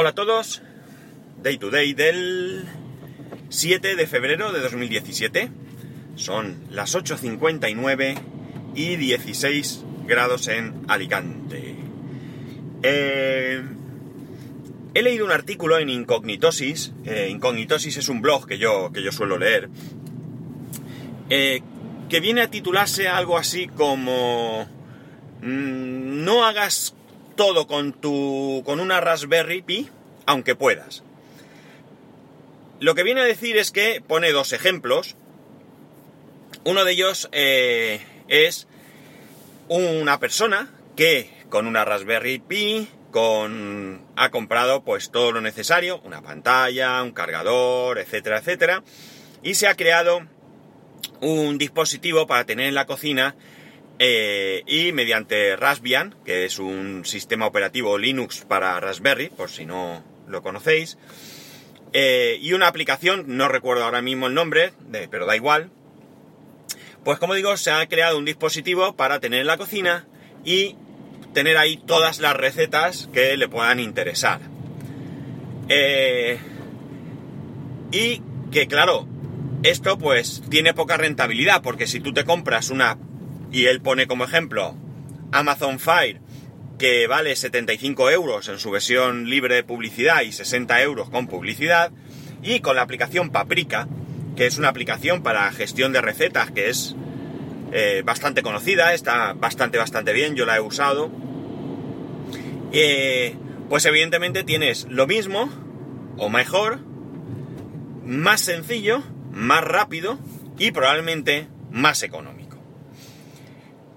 Hola a todos, Day to Day del 7 de febrero de 2017. Son las 8.59 y 16 grados en Alicante. Eh, he leído un artículo en Incognitosis. Eh, Incognitosis es un blog que yo, que yo suelo leer. Eh, que viene a titularse algo así como... Mm, no hagas todo con tu. con una Raspberry Pi, aunque puedas. Lo que viene a decir es que pone dos ejemplos. Uno de ellos eh, es una persona que con una Raspberry Pi con, ha comprado pues todo lo necesario, una pantalla, un cargador, etcétera, etcétera, y se ha creado un dispositivo para tener en la cocina eh, y mediante Raspbian, que es un sistema operativo Linux para Raspberry, por si no lo conocéis, eh, y una aplicación, no recuerdo ahora mismo el nombre, pero da igual, pues como digo, se ha creado un dispositivo para tener en la cocina y tener ahí todas las recetas que le puedan interesar. Eh, y que claro, esto pues tiene poca rentabilidad, porque si tú te compras una y él pone como ejemplo Amazon Fire, que vale 75 euros en su versión libre de publicidad y 60 euros con publicidad, y con la aplicación Paprika, que es una aplicación para gestión de recetas que es eh, bastante conocida, está bastante, bastante bien, yo la he usado. Eh, pues evidentemente tienes lo mismo, o mejor, más sencillo, más rápido y probablemente más económico.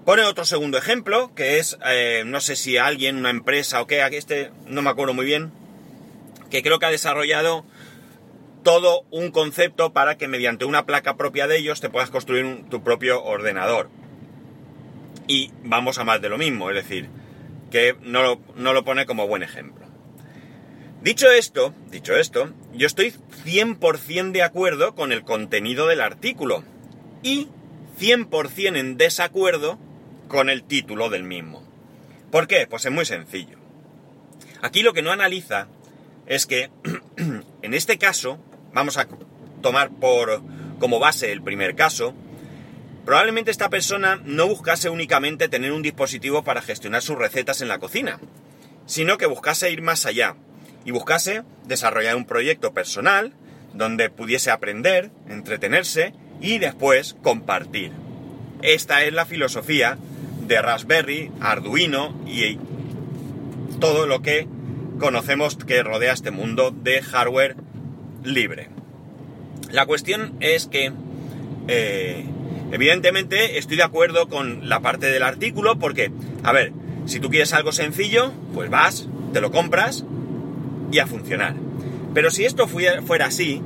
Pone otro segundo ejemplo, que es, eh, no sé si alguien, una empresa o qué, aquí este no me acuerdo muy bien, que creo que ha desarrollado todo un concepto para que mediante una placa propia de ellos te puedas construir tu propio ordenador. Y vamos a más de lo mismo, es decir, que no lo, no lo pone como buen ejemplo. Dicho esto, dicho esto, yo estoy 100% de acuerdo con el contenido del artículo y 100% en desacuerdo con el título del mismo. ¿Por qué? Pues es muy sencillo. Aquí lo que no analiza es que en este caso, vamos a tomar por como base el primer caso, probablemente esta persona no buscase únicamente tener un dispositivo para gestionar sus recetas en la cocina, sino que buscase ir más allá y buscase desarrollar un proyecto personal donde pudiese aprender, entretenerse y después compartir. Esta es la filosofía de Raspberry, Arduino y todo lo que conocemos que rodea este mundo de hardware libre. La cuestión es que, eh, evidentemente, estoy de acuerdo con la parte del artículo porque, a ver, si tú quieres algo sencillo, pues vas, te lo compras y a funcionar. Pero si esto fuera así,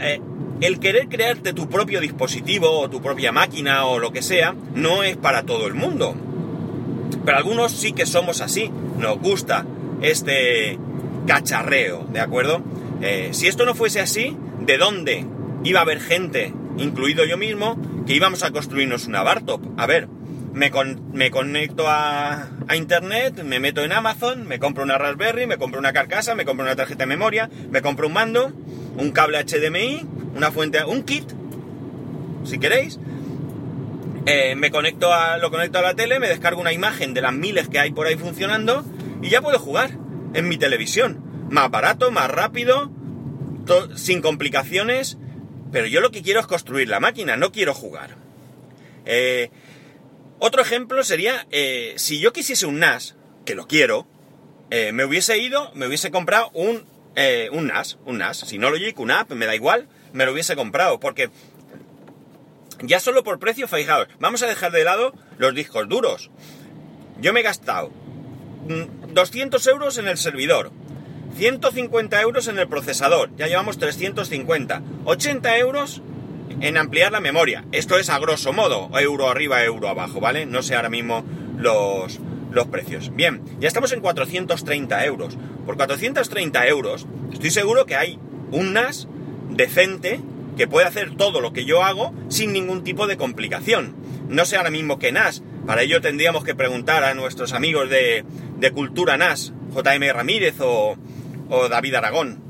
eh, el querer crearte tu propio dispositivo o tu propia máquina o lo que sea no es para todo el mundo. Pero algunos sí que somos así, nos gusta este cacharreo, ¿de acuerdo? Eh, si esto no fuese así, ¿de dónde iba a haber gente, incluido yo mismo, que íbamos a construirnos una Bartop? A ver, me, conecto a, a, internet, me meto en Amazon, me compro una Raspberry, me compro una carcasa, me compro una tarjeta de memoria, me compro un mando, un cable HDMI, una fuente, un kit, si queréis. Eh, me conecto a, lo conecto a la tele, me descargo una imagen de las miles que hay por ahí funcionando y ya puedo jugar en mi televisión. Más barato, más rápido, sin complicaciones, pero yo lo que quiero es construir la máquina, no quiero jugar. Eh, otro ejemplo sería, eh, si yo quisiese un NAS, que lo quiero, me hubiese ido, me hubiese comprado un, un NAS, un NAS, si no lo llevo, una app, me da igual, me lo hubiese comprado, porque ya solo por precio, fijaos, vamos a dejar de lado los discos duros. Yo me he gastado 200 euros en el servidor, 150 euros en el procesador, ya llevamos 350, 80 euros en ampliar la memoria. Esto es a grosso modo, euro arriba, euro abajo, ¿vale? No sé ahora mismo los, los precios. Bien, ya estamos en 430 euros. Por 430 euros, estoy seguro que hay un NAS decente que puede hacer todo lo que yo hago sin ningún tipo de complicación. No sé ahora mismo qué NAS. Para ello tendríamos que preguntar a nuestros amigos de, Cultura NAS JM Ramírez o, o David Aragón.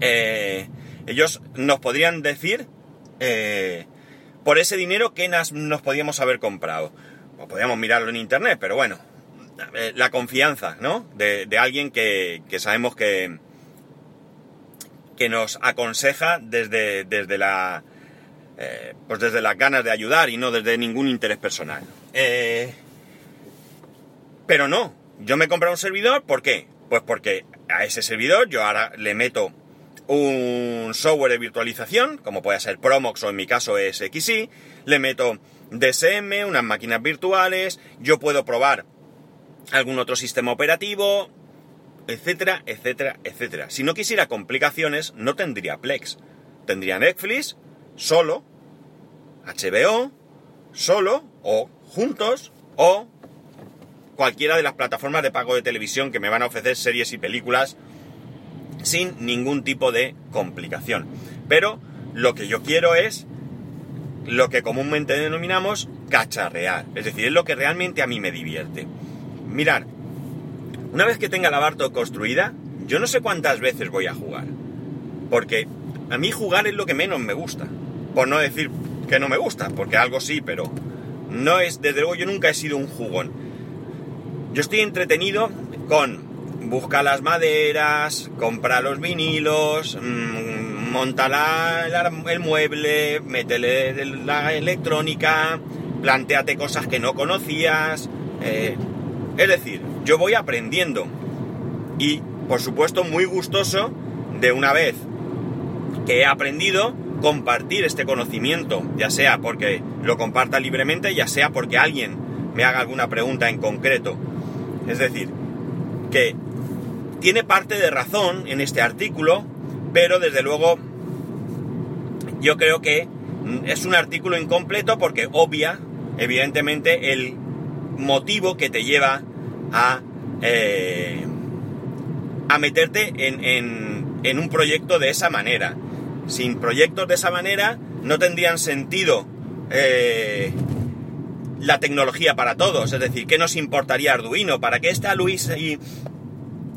Eh, ellos nos podrían decir eh, por ese dinero que nos, nos podíamos haber comprado. O podríamos mirarlo en internet, pero bueno, eh, la confianza, ¿no? De, de alguien que, que, sabemos que, que nos aconseja desde, desde la eh, pues desde las ganas de ayudar y no desde ningún interés personal. Eh, pero no, yo me he comprado un servidor, ¿por qué? Pues porque a ese servidor yo ahora le meto un software de virtualización, como puede ser Promox o en mi caso es XI, le meto DSM, unas máquinas virtuales, yo puedo probar algún otro sistema operativo, etcétera, etcétera, etcétera. Si no quisiera complicaciones, no tendría Plex. Tendría Netflix solo, HBO solo o juntos o cualquiera de las plataformas de pago de televisión que me van a ofrecer series y películas sin ningún tipo de complicación. Pero lo que yo quiero es lo que comúnmente denominamos cacharrear. Es decir, es lo que realmente a mí me divierte. Mirar, una vez que tenga la Barto construida, yo no sé cuántas veces voy a jugar. Porque a mí jugar es lo que menos me gusta. Por no decir que no me gusta, porque algo sí, pero no es, desde luego yo nunca he sido un jugón. Yo estoy entretenido con busca las maderas, compra los vinilos, mmm, monta el mueble, métele la electrónica, planteate cosas que no conocías. Eh, es decir, yo voy aprendiendo y, por supuesto, muy gustoso de una vez que he aprendido compartir este conocimiento, ya sea porque lo comparta libremente, ya sea porque alguien me haga alguna pregunta en concreto. Es decir, que tiene parte de razón en este artículo, pero desde luego yo creo que es un artículo incompleto porque obvia, evidentemente, el motivo que te lleva a, eh, a meterte en, en, en un proyecto de esa manera. Sin proyectos de esa manera no tendrían sentido eh, la tecnología para todos. Es decir, ¿qué nos importaría Arduino? ¿Para qué está Luis ahí,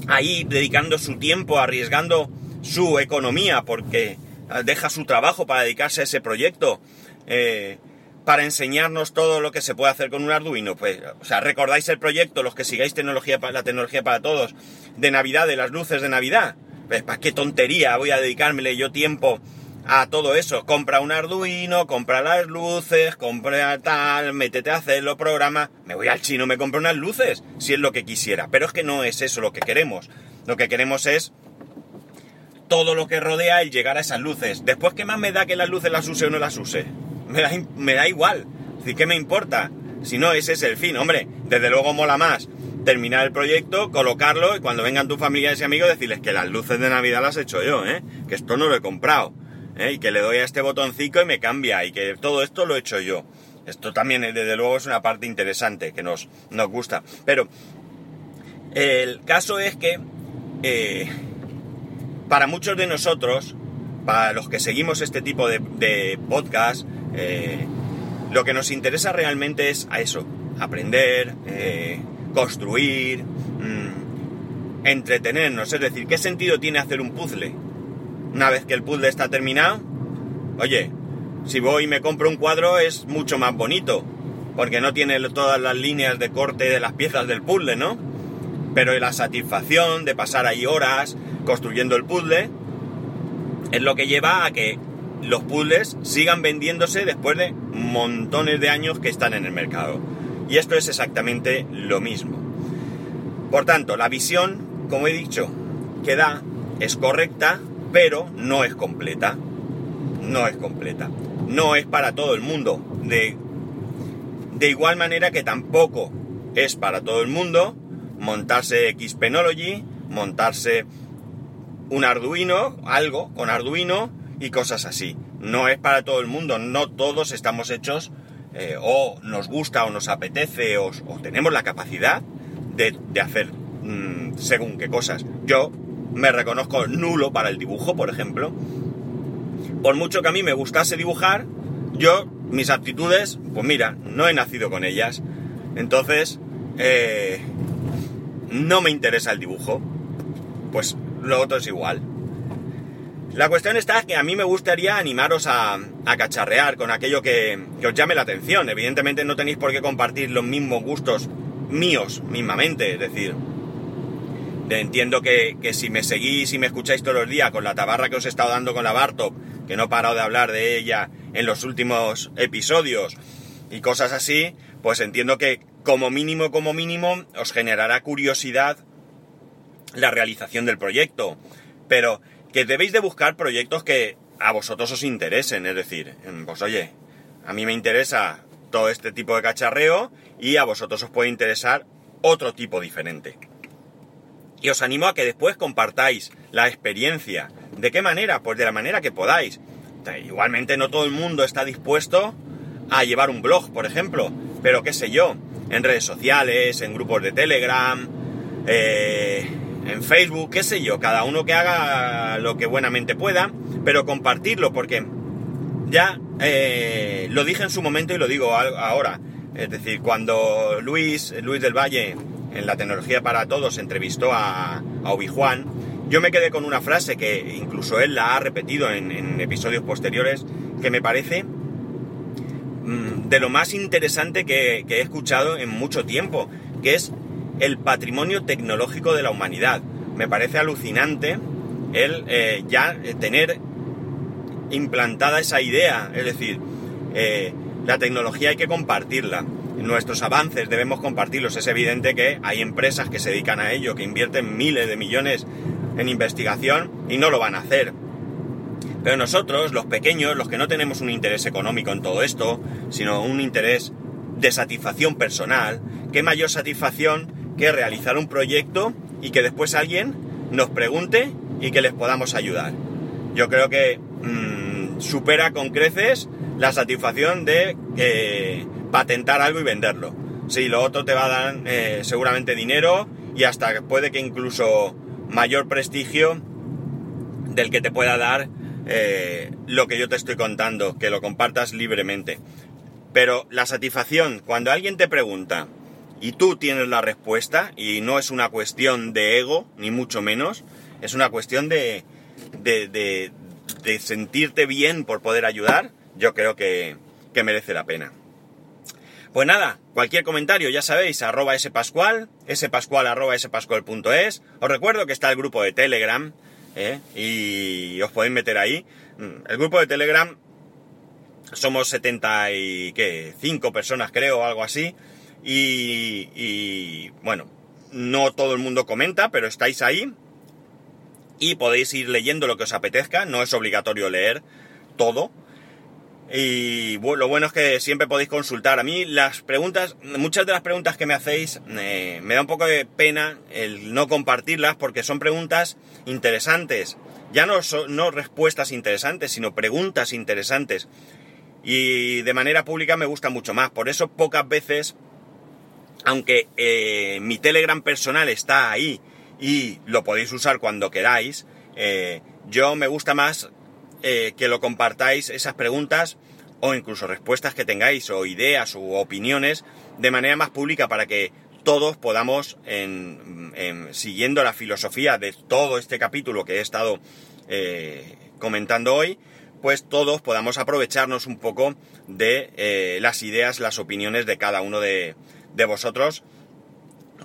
ahí dedicando su tiempo, arriesgando su economía porque deja su trabajo para dedicarse a ese proyecto? Eh, para enseñarnos todo lo que se puede hacer con un Arduino. Pues, o sea, recordáis el proyecto, los que sigáis tecnología, la tecnología para todos, de Navidad, de las luces de Navidad. Pues, ¿para qué tontería voy a dedicármele yo tiempo a todo eso? Compra un Arduino, compra las luces, compra tal, métete a hacerlo, programa. Me voy al chino, me compro unas luces, si es lo que quisiera. Pero es que no es eso lo que queremos. Lo que queremos es todo lo que rodea el llegar a esas luces. Después, ¿qué más me da que las luces las use o no las use? Me da, igual. Es ¿qué me importa? Si no, ese es el fin. Hombre, desde luego mola más terminar el proyecto, colocarlo y cuando vengan tus familiares y amigos decirles que las luces de Navidad las he hecho yo, ¿eh? que esto no lo he comprado, ¿eh? y que le doy a este botoncito y me cambia, y que todo esto lo he hecho yo. Esto también, desde luego, es una parte interesante que nos, nos gusta. Pero el caso es que eh, para muchos de nosotros, para los que seguimos este tipo de, de podcast, eh, lo que nos interesa realmente es a eso, aprender, eh, construir, mmm, entretenernos. Es decir, ¿qué sentido tiene hacer un puzzle? Una vez que el puzzle está terminado, oye, si voy y me compro un cuadro es mucho más bonito, porque no tiene todas las líneas de corte de las piezas del puzzle, ¿no? Pero la satisfacción de pasar ahí horas construyendo el puzzle es lo que lleva a que los puzzles sigan vendiéndose después de montones de años que están en el mercado. Y esto es exactamente lo mismo. Por tanto, la visión, como he dicho, que da es correcta, pero no es completa. No es completa. No es para todo el mundo. De, de igual manera que tampoco es para todo el mundo montarse Xpenology, montarse un Arduino, algo con Arduino y cosas así. No es para todo el mundo, no todos estamos hechos eh, o nos gusta o nos apetece o, tenemos la capacidad de, de hacer mmm, según qué cosas. Yo me reconozco nulo para el dibujo, por ejemplo. Por mucho que a mí me gustase dibujar, yo, mis aptitudes, pues mira, no he nacido con ellas. Entonces, eh, no me interesa el dibujo, pues lo otro es igual. La cuestión está que a mí me gustaría animaros a, cacharrear con aquello que, os llame la atención. Evidentemente no tenéis por qué compartir los mismos gustos míos mismamente, es decir, entiendo que, si me seguís y me escucháis todos los días con la tabarra que os he estado dando con la Bartop, que no he parado de hablar de ella en los últimos episodios y cosas así, pues entiendo que como mínimo, como mínimo, os generará curiosidad la realización del proyecto. Pero que debéis de buscar proyectos que a vosotros os interesen, es decir, pues oye, a mí me interesa todo este tipo de cacharreo y a vosotros os puede interesar otro tipo diferente. Y os animo a que después compartáis la experiencia. ¿De qué manera? Pues de la manera que podáis. Igualmente no todo el mundo está dispuesto a llevar un blog, por ejemplo, pero qué sé yo, en redes sociales, en grupos de Telegram, eh, en Facebook, qué sé yo, cada uno que haga lo que buenamente pueda, pero compartirlo porque ya eh, lo dije en su momento y lo digo ahora. Es decir, cuando Luis, Luis del Valle en la tecnología para todos entrevistó a, Obi-Juan, yo me quedé con una frase que incluso él la ha repetido en, episodios posteriores, que me parece mm, de lo más interesante que he escuchado en mucho tiempo, que es el patrimonio tecnológico de la humanidad. Me parece alucinante el eh, ya tener implantada esa idea, es decir, eh, la tecnología hay que compartirla. Nuestros avances debemos compartirlos. Es evidente que hay empresas que se dedican a ello, que invierten miles de millones en investigación y no lo van a hacer. Pero nosotros, los pequeños, los que no tenemos un interés económico en todo esto, sino un interés de satisfacción personal, ¿qué mayor satisfacción que realizar un proyecto y que después alguien nos pregunte y que les podamos ayudar. Yo creo que mm, supera con creces la satisfacción de eh, patentar algo y venderlo. Sí, lo otro te va a dar eh, seguramente dinero y hasta puede que incluso mayor prestigio del que te pueda dar eh, lo que yo te estoy contando, que lo compartas libremente. Pero la satisfacción, cuando alguien te pregunta, y tú tienes la respuesta y no es una cuestión de ego, ni mucho menos, es una cuestión de, de, sentirte bien por poder ayudar, yo creo que, merece la pena. Pues nada, cualquier comentario, ya sabéis, arroba spascual, spascual arroba spascual.es. Os recuerdo que está el grupo de Telegram, ¿eh? y os podéis meter ahí. Mm, el grupo de Telegram somos 75 personas, creo, o algo así. Y, bueno, no todo el mundo comenta, pero estáis ahí y podéis ir leyendo lo que os apetezca, no es obligatorio leer todo. Y lo bueno es que siempre podéis consultar. A mí las preguntas, muchas de las preguntas que me hacéis, eh, me da un poco de pena el no compartirlas porque son preguntas interesantes. Ya no no respuestas interesantes, sino preguntas interesantes. Y de manera pública me gusta mucho más. Por eso pocas veces aunque eh, mi Telegram personal está ahí y lo podéis usar cuando queráis, eh, yo me gusta más eh, que lo compartáis esas preguntas o incluso respuestas que tengáis o ideas u opiniones de manera más pública para que todos podamos, siguiendo la filosofía de todo este capítulo que he estado comentando hoy, pues todos podamos aprovecharnos un poco de las ideas, las opiniones de cada uno de, de vosotros,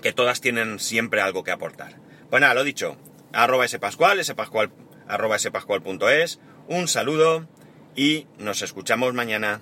que todas tienen siempre algo que aportar. Pues nada, lo dicho, arroba spascual, spascual, un saludo y nos escuchamos mañana.